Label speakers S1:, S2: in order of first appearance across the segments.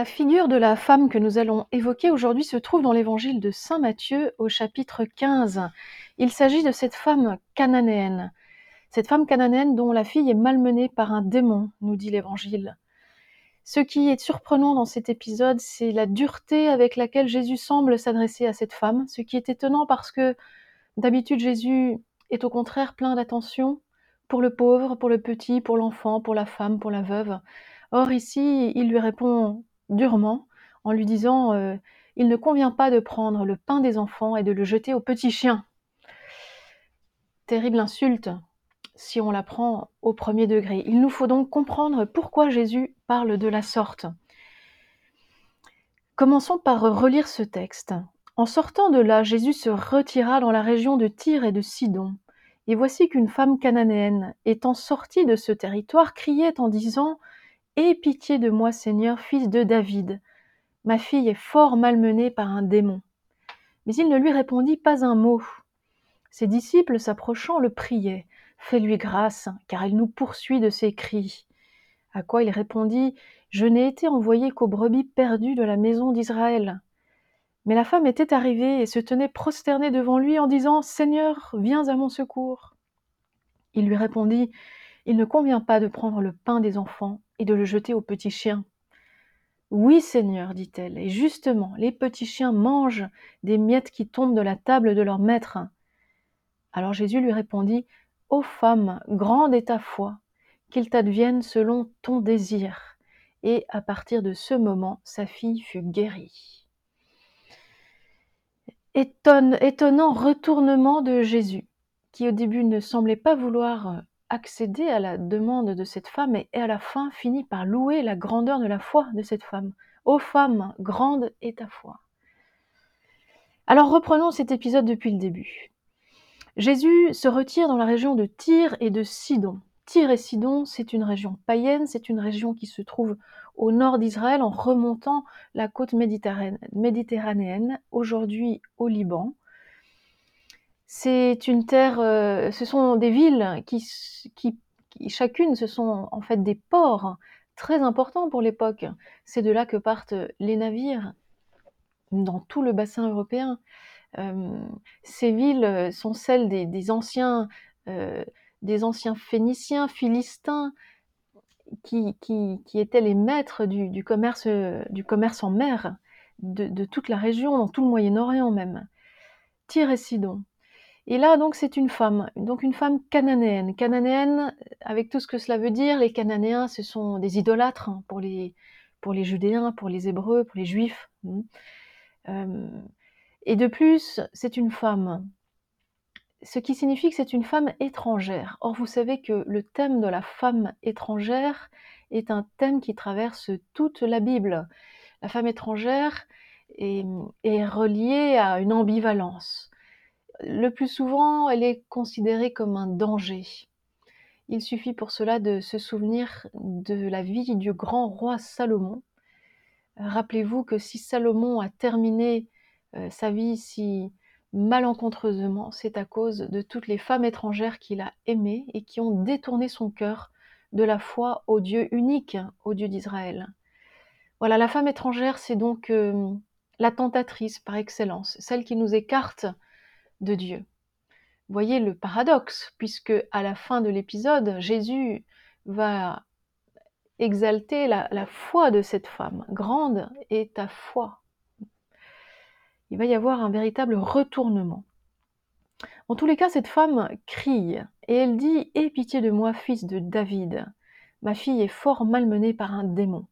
S1: La figure de la femme que nous allons évoquer aujourd'hui se trouve dans l'évangile de Saint Matthieu au chapitre 15. Il s'agit de cette femme cananéenne. Cette femme cananéenne dont la fille est malmenée par un démon, nous dit l'évangile. Ce qui est surprenant dans cet épisode, c'est la dureté avec laquelle Jésus semble s'adresser à cette femme, ce qui est étonnant parce que d'habitude Jésus est au contraire plein d'attention pour le pauvre, pour le petit, pour l'enfant, pour la femme, pour la veuve. Or ici, il lui répond durement en lui disant euh, Il ne convient pas de prendre le pain des enfants et de le jeter aux petits chiens. Terrible insulte si on la prend au premier degré. Il nous faut donc comprendre pourquoi Jésus parle de la sorte. Commençons par relire ce texte. En sortant de là, Jésus se retira dans la région de Tyr et de Sidon. Et voici qu'une femme cananéenne, étant sortie de ce territoire, criait en disant Aie pitié de moi, Seigneur, fils de David. Ma fille est fort malmenée par un démon. Mais il ne lui répondit pas un mot. Ses disciples, s'approchant, le priaient. Fais-lui grâce, car elle nous poursuit de ses cris. À quoi il répondit Je n'ai été envoyé qu'aux brebis perdues de la maison d'Israël. Mais la femme était arrivée et se tenait prosternée devant lui en disant Seigneur, viens à mon secours. Il lui répondit Il ne convient pas de prendre le pain des enfants et de le jeter aux petits chiens. Oui, Seigneur, dit-elle, et justement, les petits chiens mangent des miettes qui tombent de la table de leur maître. Alors Jésus lui répondit, Ô femme, grande est ta foi, qu'il t'advienne selon ton désir. Et à partir de ce moment, sa fille fut guérie. étonnant retournement de Jésus, qui au début ne semblait pas vouloir accéder à la demande de cette femme et à la fin finit par louer la grandeur de la foi de cette femme. Ô femme, grande est ta foi. Alors reprenons cet épisode depuis le début. Jésus se retire dans la région de Tyr et de Sidon. Tyr et Sidon, c'est une région païenne, c'est une région qui se trouve au nord d'Israël en remontant la côte méditerranéenne, aujourd'hui au Liban. C'est une terre, euh, ce sont des villes qui, chacune, ce sont en fait des ports très importants pour l'époque. C'est de là que partent les navires dans tout le bassin européen. Euh, ces villes sont celles des, anciens, euh, des anciens phéniciens, philistins, qui, étaient les maîtres du, commerce, du commerce en mer de, de, toute la région, dans tout le Moyen-Orient même. Tyr et Sidon. Et là, donc, c'est une femme, donc une femme cananéenne. Cananéenne, avec tout ce que cela veut dire, les Cananéens, ce sont des idolâtres hein, pour, les, pour les Judéens, pour les Hébreux, pour les Juifs. Hein. Euh, et de plus, c'est une femme, ce qui signifie que c'est une femme étrangère. Or, vous savez que le thème de la femme étrangère est un thème qui traverse toute la Bible. La femme étrangère est reliée à une ambivalence le plus souvent, elle est considérée comme un danger. Il suffit pour cela de se souvenir de la vie du grand roi Salomon. Rappelez-vous que si Salomon a terminé euh, sa vie si malencontreusement, c'est à cause de toutes les femmes étrangères qu'il a aimées et qui ont détourné son cœur de la foi au Dieu unique, au Dieu d'Israël. Voilà, la femme étrangère, c'est donc euh, la tentatrice par excellence, celle qui nous écarte de Dieu. Voyez le paradoxe, puisque à la fin de l'épisode, Jésus va exalter la, foi de cette femme. Grande est ta foi. Il va y avoir un véritable retournement. En tous les cas, cette femme crie et elle dit Aie pitié de moi, fils de David. Ma fille est fort malmenée par un démon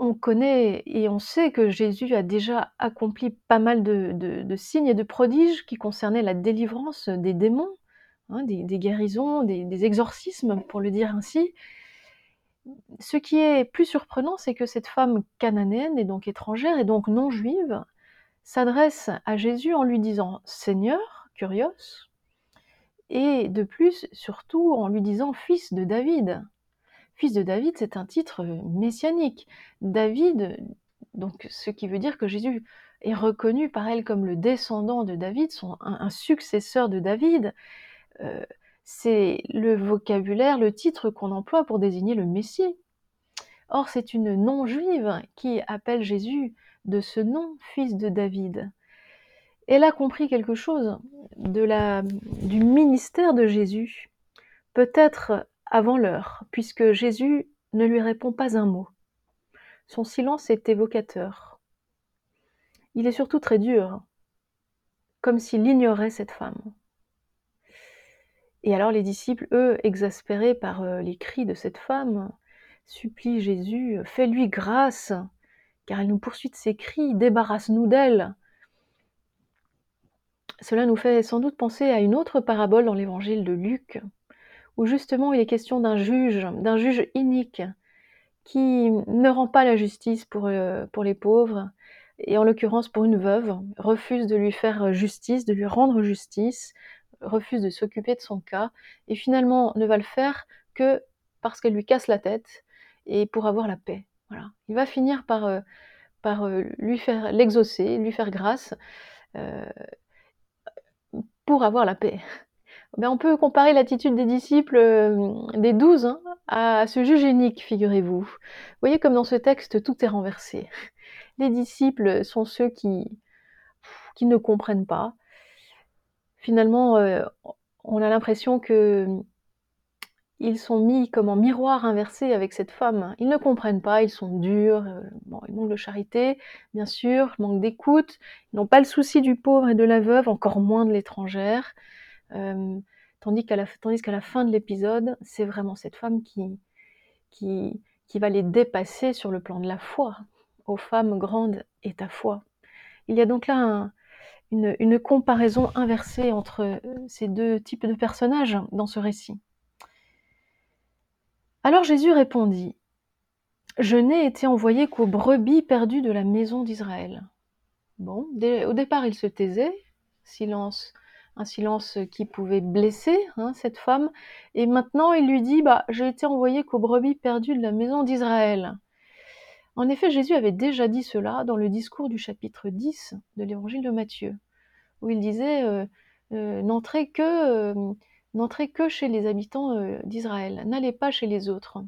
S1: on connaît et on sait que Jésus a déjà accompli pas mal de, signes et de prodiges qui concernaient la délivrance des démons, hein, des, guérisons, des, exorcismes, pour le dire ainsi. Ce qui est plus surprenant, c'est que cette femme cananéenne, et donc étrangère, et donc non juive, s'adresse à Jésus en lui disant Seigneur, curios, et de plus, surtout en lui disant Fils de David. Fils de David, c'est un titre messianique. David, donc ce qui veut dire que Jésus est reconnu par elle comme le descendant de David, son, un, successeur de David. Euh, c'est le vocabulaire, le titre qu'on emploie pour désigner le Messie. Or, c'est une non-juive qui appelle Jésus de ce nom, fils de David. Elle a compris quelque chose de la, du ministère de Jésus, peut-être avant l'heure, puisque Jésus ne lui répond pas un mot. Son silence est évocateur. Il est surtout très dur, comme s'il ignorait cette femme. Et alors les disciples, eux, exaspérés par euh, les cris de cette femme, supplient Jésus, fais-lui grâce, car elle nous poursuit de ses cris, débarrasse-nous d'elle. Cela nous fait sans doute penser à une autre parabole dans l'évangile de Luc, où justement il est question d'un juge, d'un juge inique, qui ne rend pas la justice pour, euh, pour les pauvres, et en l'occurrence pour une veuve, refuse de lui faire justice, de lui rendre justice, refuse de s'occuper de son cas, et finalement ne va le faire que parce qu'elle lui casse la tête et pour avoir la paix. Voilà. Il va finir par, euh, euh, lui faire l'exaucer, lui faire grâce pour avoir la paix. Ben, on peut comparer l'attitude des disciples des douze hein, à ce juge unique, figurez-vous. Vous voyez comme dans ce texte, tout est renversé. Les disciples sont ceux qui, qui ne comprennent pas, finalement, euh, on a l'impression que ils sont mis comme en miroir inversé avec cette femme. Ils ne comprennent pas, ils sont durs, euh, ils manquent de charité, bien sûr, manquent d'écoute, ils n'ont pas le souci du pauvre et de la veuve, encore moins de l'étrangère. Tandis qu'à la, fin de l'épisode, c'est vraiment cette femme qui, va les dépasser sur le plan de la foi. Aux femmes grandes et ta foi. Il y a donc là un, une, comparaison inversée entre euh, ces deux types de personnages dans ce récit. Alors Jésus répondit, Je n'ai été envoyé qu'aux brebis perdues de la maison d'Israël. Bon, au départ il se taisait, silence, un silence qui pouvait blesser hein, cette femme, et maintenant il lui dit, bah, j'ai été envoyé qu'aux brebis perdues de la maison d'Israël. En effet, Jésus avait déjà dit cela dans le discours du chapitre 10 de l'évangile de Matthieu, où il disait euh, euh, n'entrez que, euh, chez les habitants d'Israël, n'allez pas chez les autres,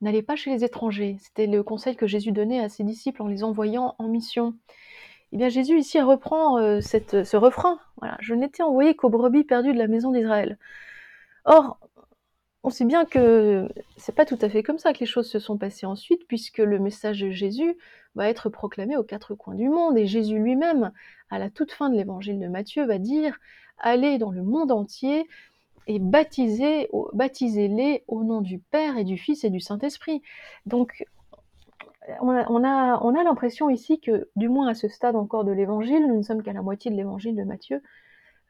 S1: n'allez pas chez les étrangers. C'était le conseil que Jésus donnait à ses disciples en les envoyant en mission. Eh bien, Jésus ici reprend ce refrain. Voilà, je n'étais envoyé qu'aux brebis perdues de la maison d'Israël. Or, on sait bien que c'est pas tout à fait comme ça que les choses se sont passées ensuite, puisque le message de Jésus va être proclamé aux quatre coins du monde, et Jésus lui-même, à la toute fin de l'évangile de Matthieu, va dire Allez dans le monde entier et baptisez, baptisez-les au nom du Père et du Fils et du Saint-Esprit. Donc, on a, on a, l'impression ici que, du moins à ce stade encore de l'évangile, nous ne sommes qu'à la moitié de l'évangile de Matthieu,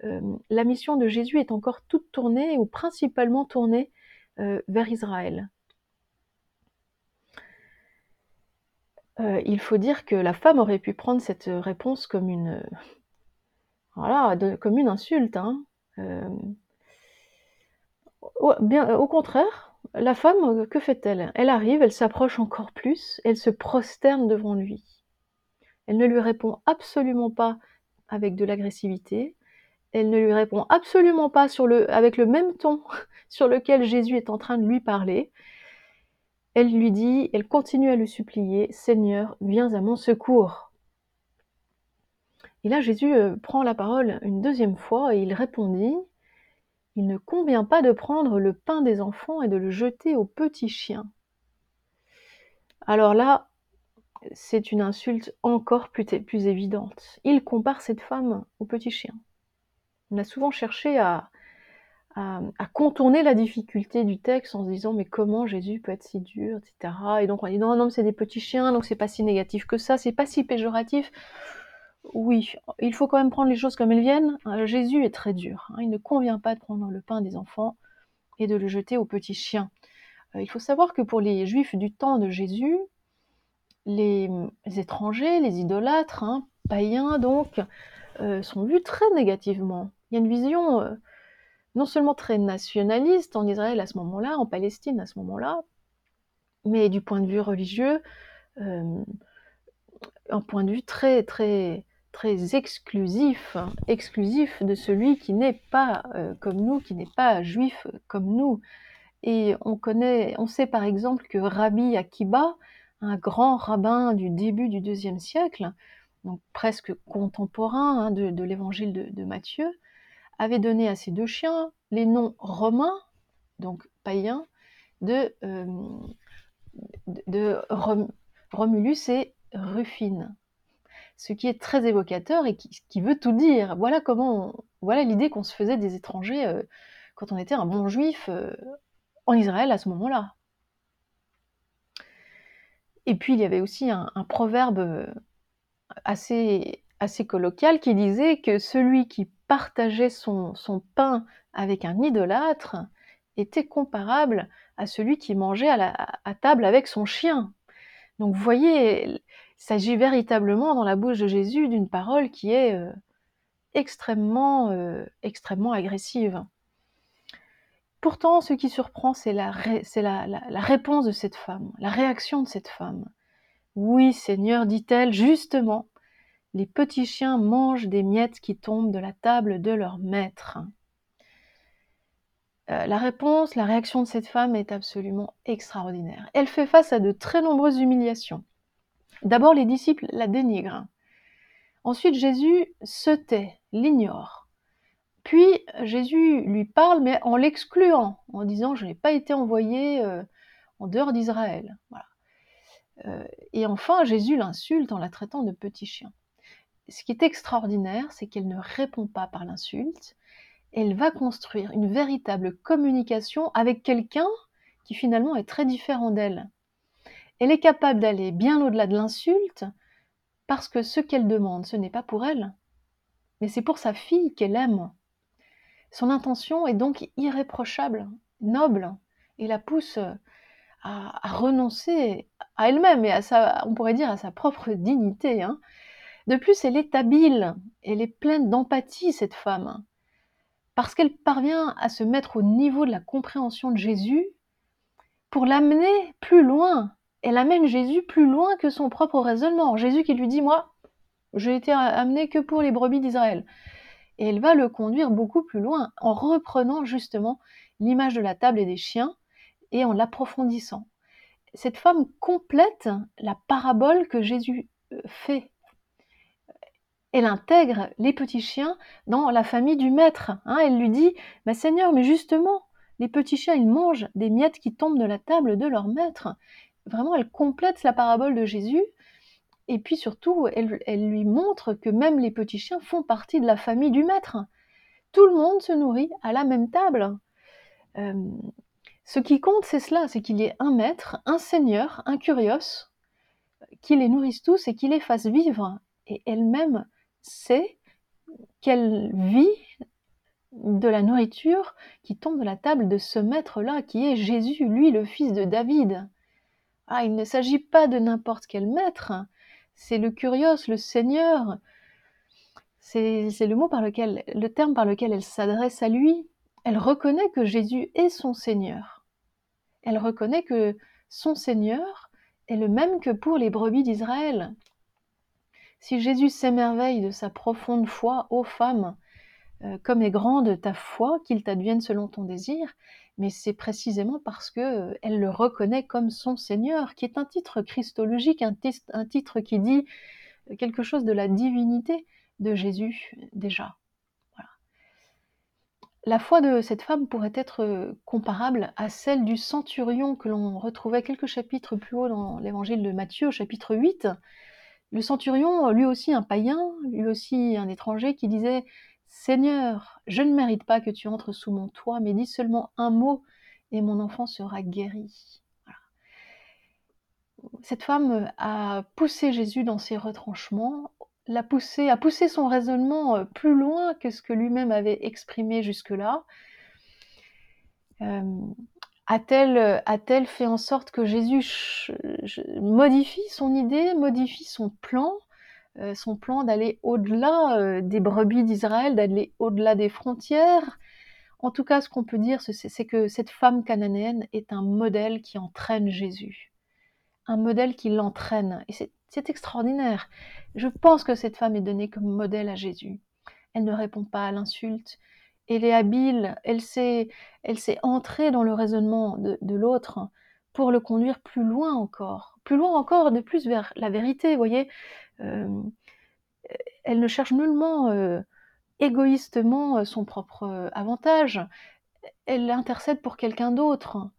S1: euh, la mission de Jésus est encore toute tournée, ou principalement tournée euh, vers Israël. Euh, il faut dire que la femme aurait pu prendre cette réponse comme une, voilà, comme une insulte. Hein. Au contraire, la femme, que fait-elle? Elle arrive, elle s'approche encore plus, elle se prosterne devant lui. Elle ne lui répond absolument pas avec de l'agressivité, elle ne lui répond absolument pas avec le même ton sur lequel Jésus est en train de lui parler. Elle lui dit, elle continue à lui supplier, Seigneur, viens à mon secours. Et là, Jésus euh, prend la parole une deuxième fois et il répondit, Il ne convient pas de prendre le pain des enfants et de le jeter aux petits chiens. Alors là, c'est une insulte encore plus, évidente. Il compare cette femme aux petits chiens on a souvent cherché à, contourner la difficulté du texte en se disant mais comment Jésus peut être si dur, etc. Et donc on dit non, non, c'est des petits chiens, donc c'est pas si négatif que ça, c'est pas si péjoratif. Oui, il faut quand même prendre les choses comme elles viennent. Euh, Jésus est très dur. Hein. il ne convient pas de prendre le pain des enfants et de le jeter aux petits chiens. Euh, il faut savoir que pour les juifs du temps de Jésus, les, étrangers, les idolâtres, hein, païens donc, euh, sont vus très négativement. Il y a une vision non seulement très nationaliste en Israël à ce moment-là, en Palestine à ce moment-là, mais du point de vue religieux, un point de vue très très très exclusif, exclusif de celui qui n'est pas euh, comme nous, qui n'est pas juif comme nous. Et on connaît, on sait par exemple que Rabbi Akiba, un grand rabbin du début du deuxième siècle, donc presque contemporain hein, de, l'évangile de, Matthieu, avait donné à ces deux chiens les noms romains, donc païens, de, euh, de Romulus et Rufine. Ce qui est très évocateur et qui, veut tout dire. Voilà comment, voilà l'idée qu'on se faisait des étrangers euh, quand on était un bon juif euh, en Israël à ce moment-là. Et puis il y avait aussi un, proverbe euh, assez, assez colloquial qui disait que celui qui partageait son, pain avec un idolâtre était comparable à celui qui mangeait à, à table avec son chien. Donc vous voyez, il s'agit véritablement dans la bouche de Jésus d'une parole qui est euh, extrêmement, euh, extrêmement agressive. Pourtant, ce qui surprend, c'est la, réponse de cette femme, la réaction de cette femme. Oui, Seigneur, dit-elle, justement, les petits chiens mangent des miettes qui tombent de la table de leur maître. Euh, la réponse, la réaction de cette femme est absolument extraordinaire. Elle fait face à de très nombreuses humiliations. D'abord, les disciples la dénigrent. Ensuite, Jésus se tait, l'ignore. Puis, Jésus lui parle, mais en l'excluant, en disant Je n'ai pas été envoyé euh, en dehors d'Israël. Euh, et enfin, Jésus l'insulte en la traitant de petit chien. Ce qui est extraordinaire, c'est qu'elle ne répond pas par l'insulte, elle va construire une véritable communication avec quelqu'un qui finalement est très différent d'elle. Elle est capable d'aller bien au-delà de l'insulte parce que ce qu'elle demande, ce n'est pas pour elle, mais c'est pour sa fille qu'elle aime. Son intention est donc irréprochable, noble, et la pousse à, renoncer à elle-même et à sa, on pourrait dire, à sa propre dignité. Hein. De plus, elle est habile, elle est pleine d'empathie, cette femme parce qu'elle parvient à se mettre au niveau de la compréhension de Jésus pour l'amener plus loin. Elle amène Jésus plus loin que son propre raisonnement. Jésus qui lui dit, moi, j'ai été amené que pour les brebis d'Israël. Et elle va le conduire beaucoup plus loin en reprenant justement l'image de la table et des chiens et en l'approfondissant. Cette femme complète la parabole que Jésus euh, fait elle intègre les petits chiens dans la famille du maître. Hein. elle lui dit Mais Seigneur, mais justement, les petits chiens, ils mangent des miettes qui tombent de la table de leur maître. Vraiment, elle complète la parabole de Jésus. Et puis surtout, elle, lui montre que même les petits chiens font partie de la famille du maître. Tout le monde se nourrit à la même table. Euh, ce qui compte, c'est cela, c'est qu'il y ait un maître, un seigneur, un curios, qui les nourrisse tous et qui les fasse vivre. Et elle-même c'est qu'elle vit de la nourriture qui tombe de la table de ce maître-là, qui est Jésus, lui le fils de David. Ah, il ne s'agit pas de n'importe quel maître, c'est le curios, le Seigneur. C'est le mot par lequel, le terme par lequel elle s'adresse à lui. Elle reconnaît que Jésus est son Seigneur. Elle reconnaît que son Seigneur est le même que pour les brebis d'Israël. Si Jésus s'émerveille de sa profonde foi, ô femme, euh, comme est grande ta foi, qu'il t'advienne selon ton désir, mais c'est précisément parce que euh, elle le reconnaît comme son Seigneur, qui est un titre christologique, un, titre qui dit quelque chose de la divinité de Jésus déjà. La foi de cette femme pourrait être euh, comparable à celle du centurion que l'on retrouvait quelques chapitres plus haut dans l'évangile de Matthieu, au chapitre 8, le centurion, lui aussi un païen, lui aussi un étranger, qui disait Seigneur, je ne mérite pas que tu entres sous mon toit, mais dis seulement un mot et mon enfant sera guéri. Cette femme a poussé Jésus dans ses retranchements, l'a poussé, a poussé son raisonnement euh, plus loin que ce que lui-même avait exprimé jusque-là. Euh, a-t-elle fait en sorte que Jésus modifie son idée, modifie son plan, son plan d'aller au-delà euh, des brebis d'Israël, d'aller au-delà des frontières En tout cas, ce qu'on peut dire, c'est que cette femme cananéenne est un modèle qui entraîne Jésus, un modèle qui l'entraîne. Et c'est extraordinaire. Je pense que cette femme est donnée comme modèle à Jésus. Elle ne répond pas à l'insulte, elle est habile, elle sait, elle sait entrer dans le raisonnement de, de l'autre pour le conduire plus loin encore, plus loin encore, de plus vers la vérité, vous voyez. Euh, elle ne cherche nullement euh, égoïstement son propre avantage, elle intercède pour quelqu'un d'autre.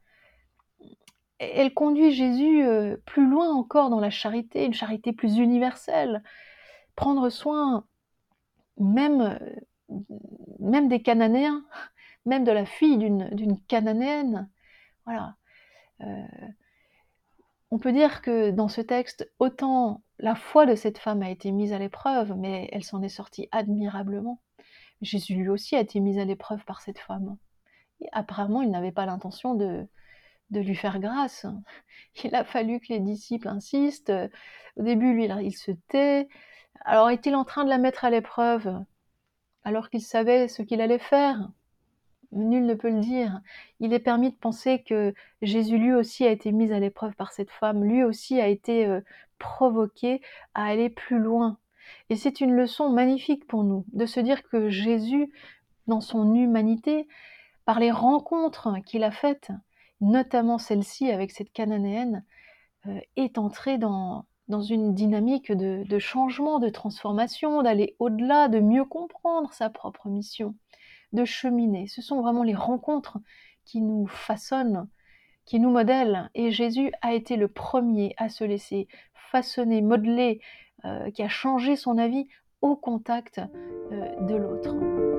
S1: Elle conduit Jésus plus loin encore dans la charité, une charité plus universelle. Prendre soin même, même des Cananéens, même de la fille d'une Cananéenne. Voilà. Euh, on peut dire que dans ce texte, autant la foi de cette femme a été mise à l'épreuve, mais elle s'en est sortie admirablement. Jésus lui aussi a été mis à l'épreuve par cette femme. Apparemment, il n'avait pas l'intention de, de lui faire grâce. Il a fallu que les disciples insistent. Au début, lui, il se tait. Alors, est-il en train de la mettre à l'épreuve alors qu'il savait ce qu'il allait faire? Nul ne peut le dire. Il est permis de penser que Jésus lui aussi a été mis à l'épreuve par cette femme, lui aussi a été euh, provoqué à aller plus loin. Et c'est une leçon magnifique pour nous de se dire que Jésus, dans son humanité, par les rencontres qu'il a faites, notamment celle-ci avec cette cananéenne, euh, est entré dans, une dynamique de changement, de transformation, d'aller au-delà, de mieux comprendre sa propre mission de cheminer. Ce sont vraiment les rencontres qui nous façonnent, qui nous modèlent. Et Jésus a été le premier à se laisser façonner, modeler, euh, qui a changé son avis au contact euh, de l'autre.